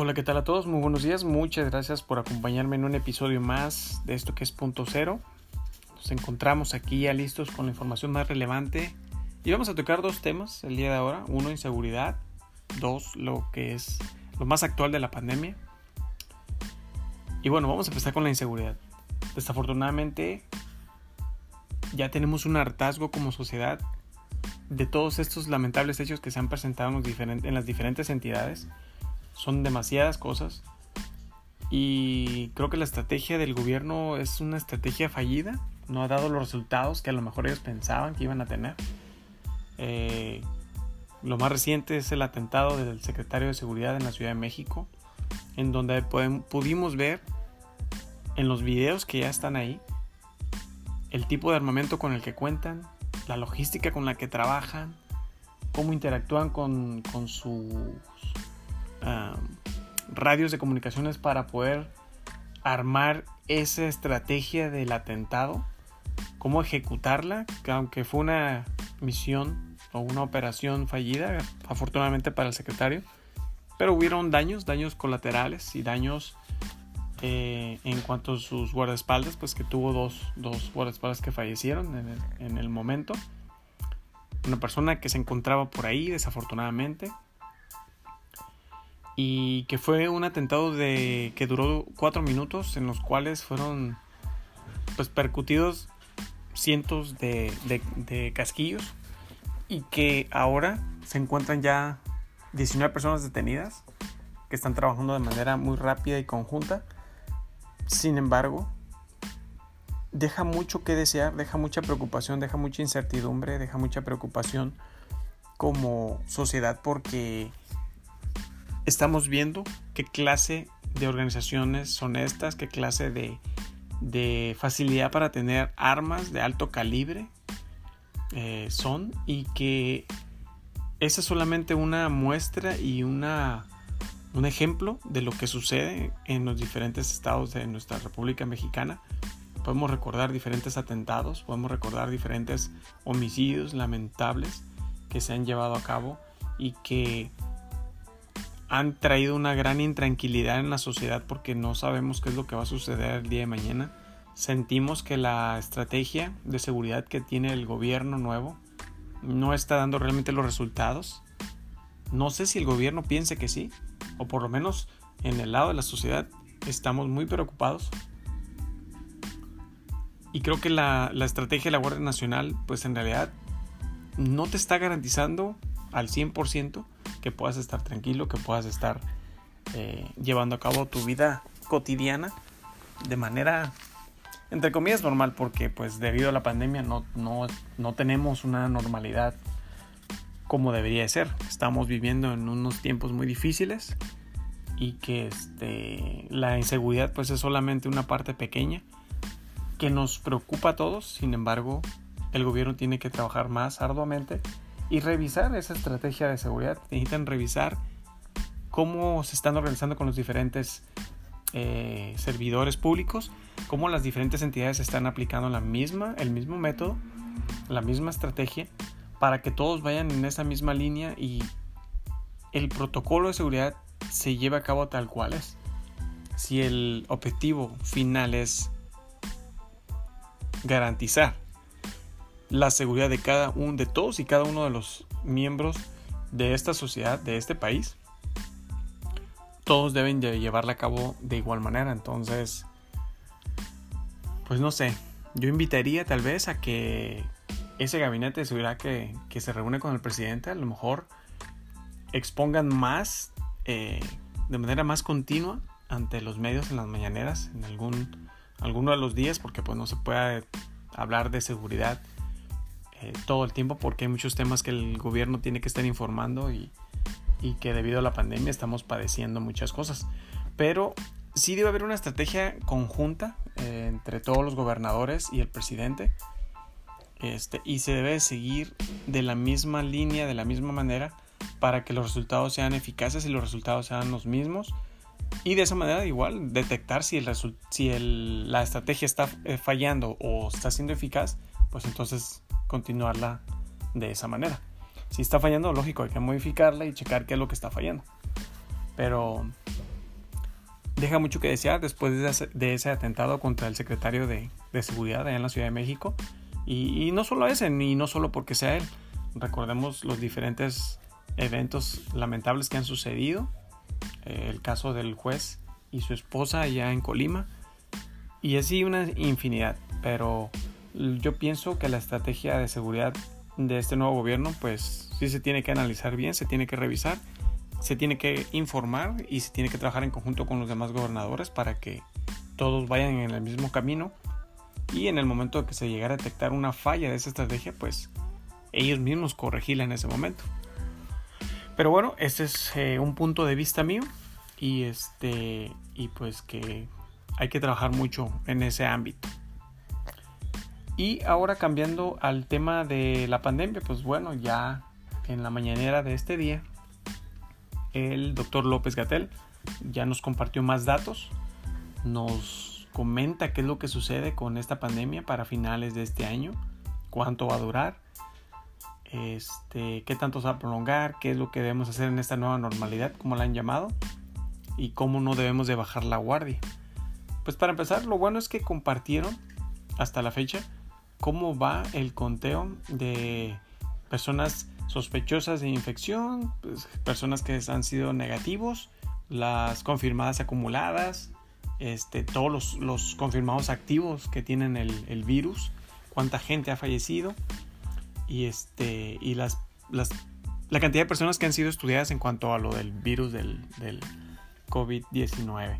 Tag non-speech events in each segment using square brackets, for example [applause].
Hola, ¿qué tal a todos? Muy buenos días. Muchas gracias por acompañarme en un episodio más de esto que es Punto Cero. Nos encontramos aquí ya listos con la información más relevante y vamos a tocar dos temas el día de ahora. Uno, inseguridad. Dos, lo que es lo más actual de la pandemia. Y bueno, vamos a empezar con la inseguridad. Desafortunadamente, ya tenemos un hartazgo como sociedad de todos estos lamentables hechos que se han presentado en, las diferentes entidades son demasiadas cosas y creo que la estrategia del gobierno es una estrategia fallida, no ha dado los resultados que a lo mejor ellos pensaban que iban a tener. Eh, lo más reciente es el atentado del secretario de Seguridad en la Ciudad de México, en donde pudimos ver en los videos que ya están ahí el tipo de armamento con el que cuentan, la logística con la que trabajan, cómo interactúan con, con radios de comunicaciones para poder armar esa estrategia del atentado, cómo ejecutarla, que aunque fue una misión o una operación fallida, afortunadamente para el secretario, pero hubieron daños, daños colaterales y daños eh, en cuanto a sus guardaespaldas, pues que tuvo dos, dos guardaespaldas que fallecieron en el momento. Una persona que se encontraba por ahí, desafortunadamente, y que fue un atentado de que duró cuatro minutos en los cuales fueron pues percutidos cientos de, de, casquillos y que ahora se encuentran ya 19 personas detenidas que están trabajando de manera muy rápida y conjunta. Sin embargo deja mucho que desear deja mucha preocupación deja mucha incertidumbre deja mucha preocupación como sociedad porque estamos viendo qué clase de organizaciones son estas, qué clase de, facilidad para tener armas de alto calibre eh, son y que esa es solamente una muestra y una, un ejemplo de lo que sucede en los diferentes estados de nuestra República Mexicana. Podemos recordar diferentes atentados, podemos recordar diferentes homicidios lamentables que se han llevado a cabo y que han traído una gran intranquilidad en la sociedad porque no sabemos qué es lo que va a suceder el día de mañana. Sentimos que la estrategia de seguridad que tiene el gobierno nuevo no está dando realmente los resultados. No sé si el gobierno piense que sí, o por lo menos en el lado de la sociedad estamos muy preocupados. Y creo que la, la estrategia de la Guardia Nacional, pues en realidad no te está garantizando al 100% que puedas estar tranquilo, que puedas estar eh, llevando a cabo tu vida cotidiana de manera, entre comillas, normal, porque pues debido a la pandemia no, no, no tenemos una normalidad como debería de ser. Estamos viviendo en unos tiempos muy difíciles y que este, la inseguridad pues es solamente una parte pequeña que nos preocupa a todos, sin embargo el gobierno tiene que trabajar más arduamente y revisar esa estrategia de seguridad. Necesitan revisar cómo se están organizando con los diferentes eh, servidores públicos, cómo las diferentes entidades están aplicando la misma, el mismo método, la misma estrategia, para que todos vayan en esa misma línea y el protocolo de seguridad se lleve a cabo tal cual es. Si el objetivo final es garantizar la seguridad de cada uno, de todos y cada uno de los miembros de esta sociedad, de este país, todos deben de llevarla a cabo de igual manera. Entonces, pues no sé, yo invitaría tal vez a que ese gabinete de seguridad que, se reúne con el presidente, a lo mejor expongan más, eh, de manera más continua, ante los medios en las mañaneras, en algún, alguno de los días, porque pues no se puede hablar de seguridad eh, todo el tiempo porque hay muchos temas que el gobierno tiene que estar informando y, que debido a la pandemia estamos padeciendo muchas cosas. Pero sí debe haber una estrategia conjunta eh, entre todos los gobernadores y el presidente. Este, y se debe seguir de la misma línea, de la misma manera, para que los resultados sean eficaces y los resultados sean los mismos. Y de esa manera igual detectar si, el, si el, la estrategia está eh, fallando o está siendo eficaz, pues entonces continuarla de esa manera. Si está fallando, lógico, hay que modificarla y checar qué es lo que está fallando. Pero deja mucho que desear después de ese, atentado contra el secretario de, Seguridad allá en la Ciudad de México. Y, no solo ese, ni no solo porque sea él. Recordemos los diferentes eventos lamentables que han sucedido. Eh, el caso del juez y su esposa allá en Colima. Y así una infinidad. Pero yo pienso que la estrategia de seguridad de este nuevo gobierno, pues sí se tiene que analizar bien, se tiene que revisar se tiene que informar y se tiene que trabajar en conjunto con los demás gobernadores para que todos vayan en el mismo camino y en el momento que se llegara a detectar una falla de esa estrategia, pues ellos mismos corregirla en ese momento. Pero bueno, ese es eh, un punto de vista mío y este y pues que hay que trabajar mucho en ese ámbito. Y ahora cambiando al tema de la pandemia, pues bueno, ya en la mañanera de este día el doctor López Gatel ya nos compartió más datos, nos comenta qué es lo que sucede con esta pandemia para finales de este año, cuánto va a durar, este, qué tanto se va a prolongar, qué es lo que debemos hacer en esta nueva normalidad, como la han llamado, y cómo no debemos de bajar la guardia. Pues para empezar, lo bueno es que compartieron hasta la fecha cómo va el conteo de personas sospechosas de infección, pues, personas que han sido negativos, las confirmadas acumuladas, este, todos los, confirmados activos que tienen el, virus, cuánta gente ha fallecido y, este, y las, las, la cantidad de personas que han sido estudiadas en cuanto a lo del virus del, del COVID-19.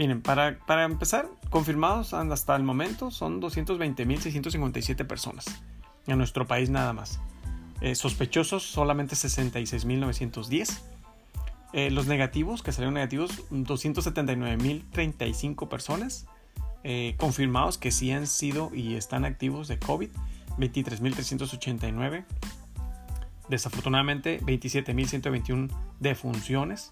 Miren, para, para, empezar, confirmados hasta el momento son 220.657 personas en nuestro país nada más. Eh, sospechosos solamente 66.910. Eh, los negativos, que salieron negativos, 279.035 personas. Eh, confirmados que sí han sido y están activos de COVID, 23.389. Desafortunadamente, 27.121 defunciones.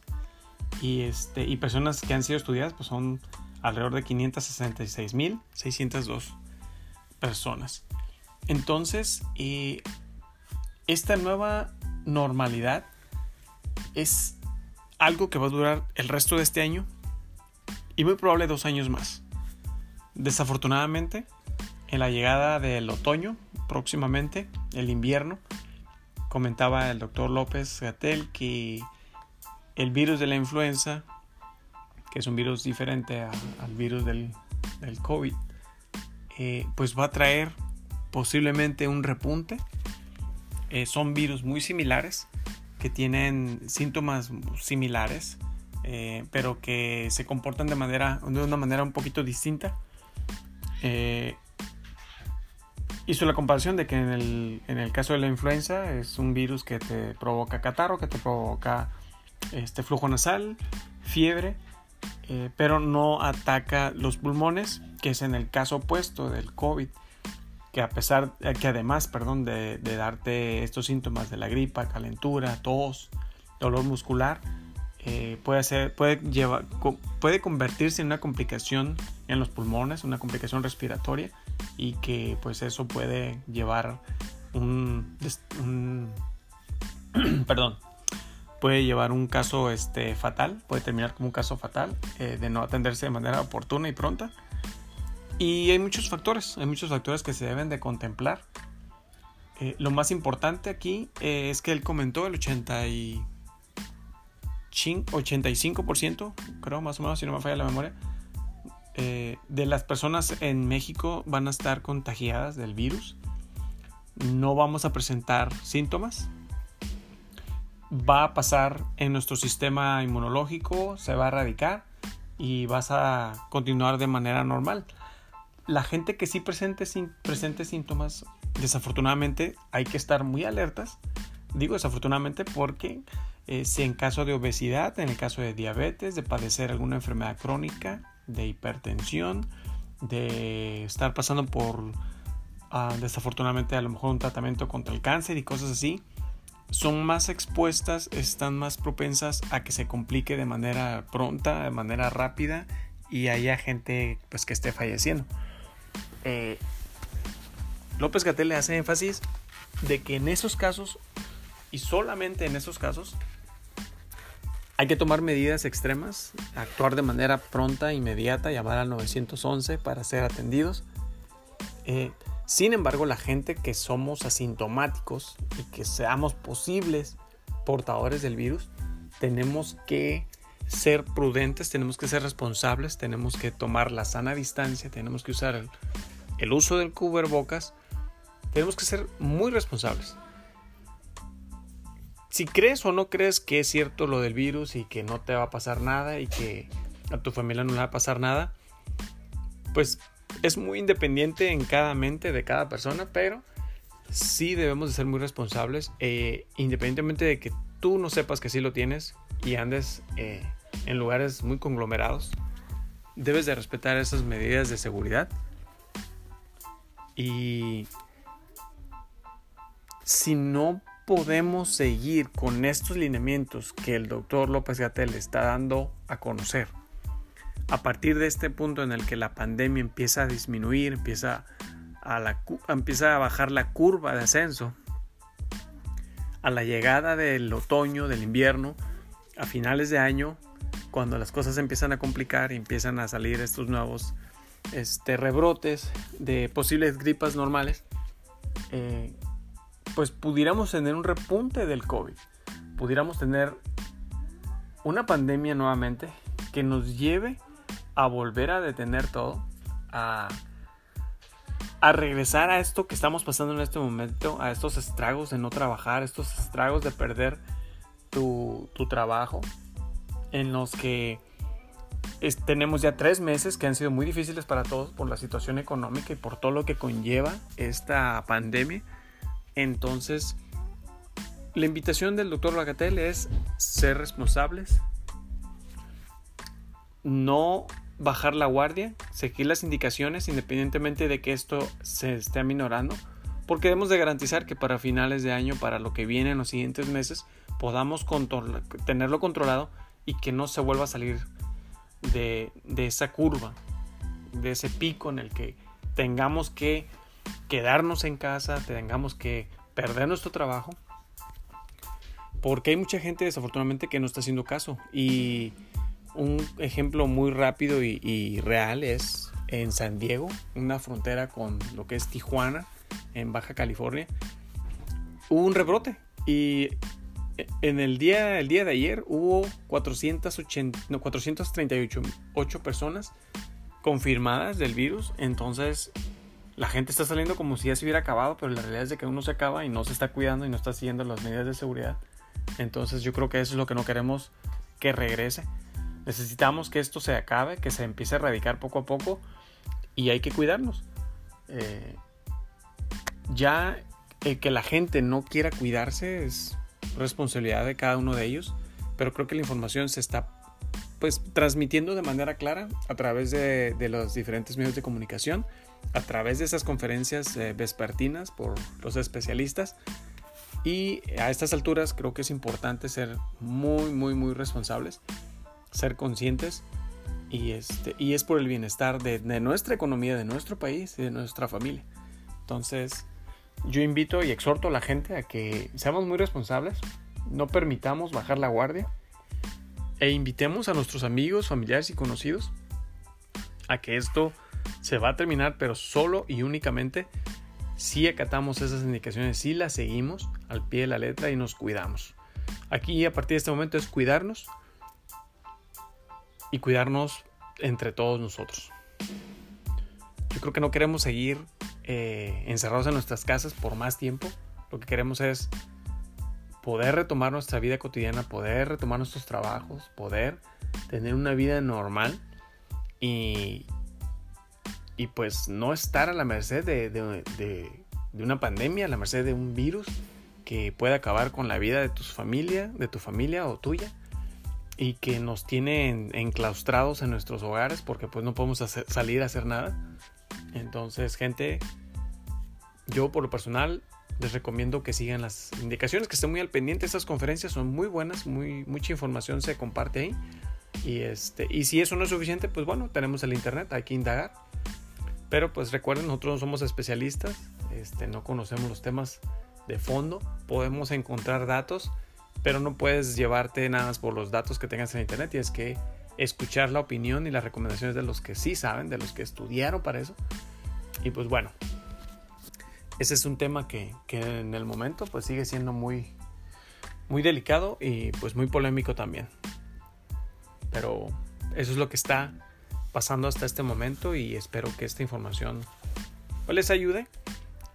Y, este, y personas que han sido estudiadas pues son alrededor de 566.602 personas. Entonces, esta nueva normalidad es algo que va a durar el resto de este año y muy probable dos años más. Desafortunadamente, en la llegada del otoño, próximamente, el invierno, comentaba el doctor López Gatel que el virus de la influenza, que es un virus diferente al virus del, COVID, eh, pues va a traer posiblemente un repunte eh, son virus muy similares, que tienen síntomas similares, eh, pero que se comportan de, manera, de una manera un poquito distinta. Hizo la comparación de que en el, en el, caso de la influenza es un virus que te provoca catarro, que te provoca este flujo nasal, fiebre, pero no ataca los pulmones, que es en el caso opuesto del COVID que a pesar, eh, que además, perdón, de, darte estos síntomas de la gripa, calentura, tos, dolor muscular, eh, puede, ser, puede, llevar, puede convertirse en una complicación en los pulmones, una complicación respiratoria y que pues eso puede llevar un, [clears throat] perdón, puede llevar un caso este, fatal, puede terminar como un caso fatal eh, de no atenderse de manera oportuna y pronta y hay muchos factores, hay muchos factores que se deben de contemplar. Eh, lo más importante aquí eh, es que él comentó el 85%, creo más o menos, si no me falla la memoria, de las personas en México van a estar contagiadas del virus. No vamos a presentar síntomas. Va a pasar en nuestro sistema inmunológico, se va a erradicar y vas a continuar de manera normal la gente que sí presente, presente síntomas, desafortunadamente hay que estar muy alertas. Digo desafortunadamente porque eh, si en caso de obesidad, en el caso de diabetes, de padecer alguna enfermedad crónica, de hipertensión, de estar pasando por ah, desafortunadamente a lo mejor un tratamiento contra el cáncer y cosas así, son más expuestas, están más propensas a que se complique de manera pronta, de manera rápida y haya gente pues que esté falleciendo. Eh, López Gatel le hace énfasis de que en esos casos, y solamente en esos casos, hay que tomar medidas extremas, actuar de manera pronta, inmediata, llamar al 911 para ser atendidos. Eh, sin embargo, la gente que somos asintomáticos y que seamos posibles portadores del virus, tenemos que ser prudentes, tenemos que ser responsables, tenemos que tomar la sana distancia, tenemos que usar el, uso del cubrebocas, tenemos que ser muy responsables. Si crees o no crees que es cierto lo del virus y que no te va a pasar nada y que a tu familia no le va a pasar nada, pues es muy independiente en cada mente de cada persona, pero sí debemos de ser muy responsables, eh, independientemente de que tú no sepas que sí lo tienes y andes eh, en lugares muy conglomerados, debes de respetar esas medidas de seguridad. Y si no podemos seguir con estos lineamientos que el doctor López Gatel está dando a conocer, a partir de este punto en el que la pandemia empieza a disminuir, empieza a, la, empieza a bajar la curva de ascenso, a la llegada del otoño, del invierno, a finales de año, cuando las cosas empiezan a complicar y empiezan a salir estos nuevos este, rebrotes de posibles gripas normales, eh, pues pudiéramos tener un repunte del COVID, pudiéramos tener una pandemia nuevamente que nos lleve a volver a detener todo, a, a regresar a esto que estamos pasando en este momento, a estos estragos de no trabajar, estos estragos de perder tu, tu trabajo, en los que tenemos ya tres meses que han sido muy difíciles para todos por la situación económica y por todo lo que conlleva esta pandemia. Entonces, la invitación del doctor Lagatel es ser responsables, no bajar la guardia, seguir las indicaciones independientemente de que esto se esté aminorando, porque debemos de garantizar que para finales de año, para lo que viene en los siguientes meses, podamos tenerlo controlado y que no se vuelva a salir de, de esa curva, de ese pico en el que tengamos que quedarnos en casa, tengamos que perder nuestro trabajo, porque hay mucha gente desafortunadamente que no está haciendo caso. Y un ejemplo muy rápido y, real es en San Diego, una frontera con lo que es Tijuana, en Baja California, hubo un rebrote y en el día, el día de ayer hubo 480, no, 438 personas confirmadas del virus. Entonces la gente está saliendo como si ya se hubiera acabado, pero la realidad es de que uno se acaba y no se está cuidando y no está siguiendo las medidas de seguridad. Entonces yo creo que eso es lo que no queremos que regrese. Necesitamos que esto se acabe, que se empiece a erradicar poco a poco y hay que cuidarnos. Eh, ya eh, que la gente no quiera cuidarse es responsabilidad de cada uno de ellos, pero creo que la información se está pues transmitiendo de manera clara a través de, de los diferentes medios de comunicación a través de esas conferencias eh, vespertinas por los especialistas. Y a estas alturas creo que es importante ser muy, muy, muy responsables, ser conscientes y, este, y es por el bienestar de, de nuestra economía, de nuestro país y de nuestra familia. Entonces, yo invito y exhorto a la gente a que seamos muy responsables, no permitamos bajar la guardia e invitemos a nuestros amigos, familiares y conocidos a que esto se va a terminar, pero solo y únicamente si acatamos esas indicaciones, si las seguimos al pie de la letra y nos cuidamos. Aquí a partir de este momento es cuidarnos y cuidarnos entre todos nosotros. Yo creo que no queremos seguir eh, encerrados en nuestras casas por más tiempo. Lo que queremos es poder retomar nuestra vida cotidiana, poder retomar nuestros trabajos, poder tener una vida normal y, y pues no estar a la merced de, una pandemia, a la merced de un virus que puede acabar con la vida de tu familia, de tu familia o tuya y que nos tiene enclaustrados en nuestros hogares porque pues no podemos salir a hacer nada. Entonces, gente, yo por lo personal les recomiendo que sigan las indicaciones, que estén muy al pendiente. Estas conferencias son muy buenas, muy, mucha información se comparte ahí. Y, este, y si eso no es suficiente, pues bueno, tenemos el internet, hay que indagar. Pero pues recuerden, nosotros no somos especialistas, este, no conocemos los temas de fondo, podemos encontrar datos pero no puedes llevarte nada más por los datos que tengas en internet, tienes que escuchar la opinión y las recomendaciones de los que sí saben, de los que estudiaron para eso. Y pues bueno, ese es un tema que, que en el momento pues sigue siendo muy, muy delicado y pues muy polémico también. Pero eso es lo que está pasando hasta este momento y espero que esta información pues, les ayude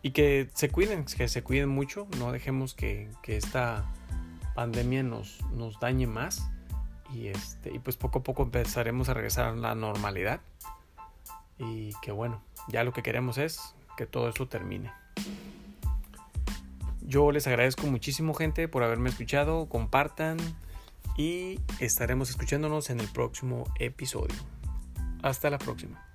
y que se cuiden, que se cuiden mucho, no dejemos que, que esta pandemia nos, nos dañe más y, este, y pues poco a poco empezaremos a regresar a la normalidad y que bueno, ya lo que queremos es que todo esto termine. Yo les agradezco muchísimo gente por haberme escuchado, compartan y estaremos escuchándonos en el próximo episodio. Hasta la próxima.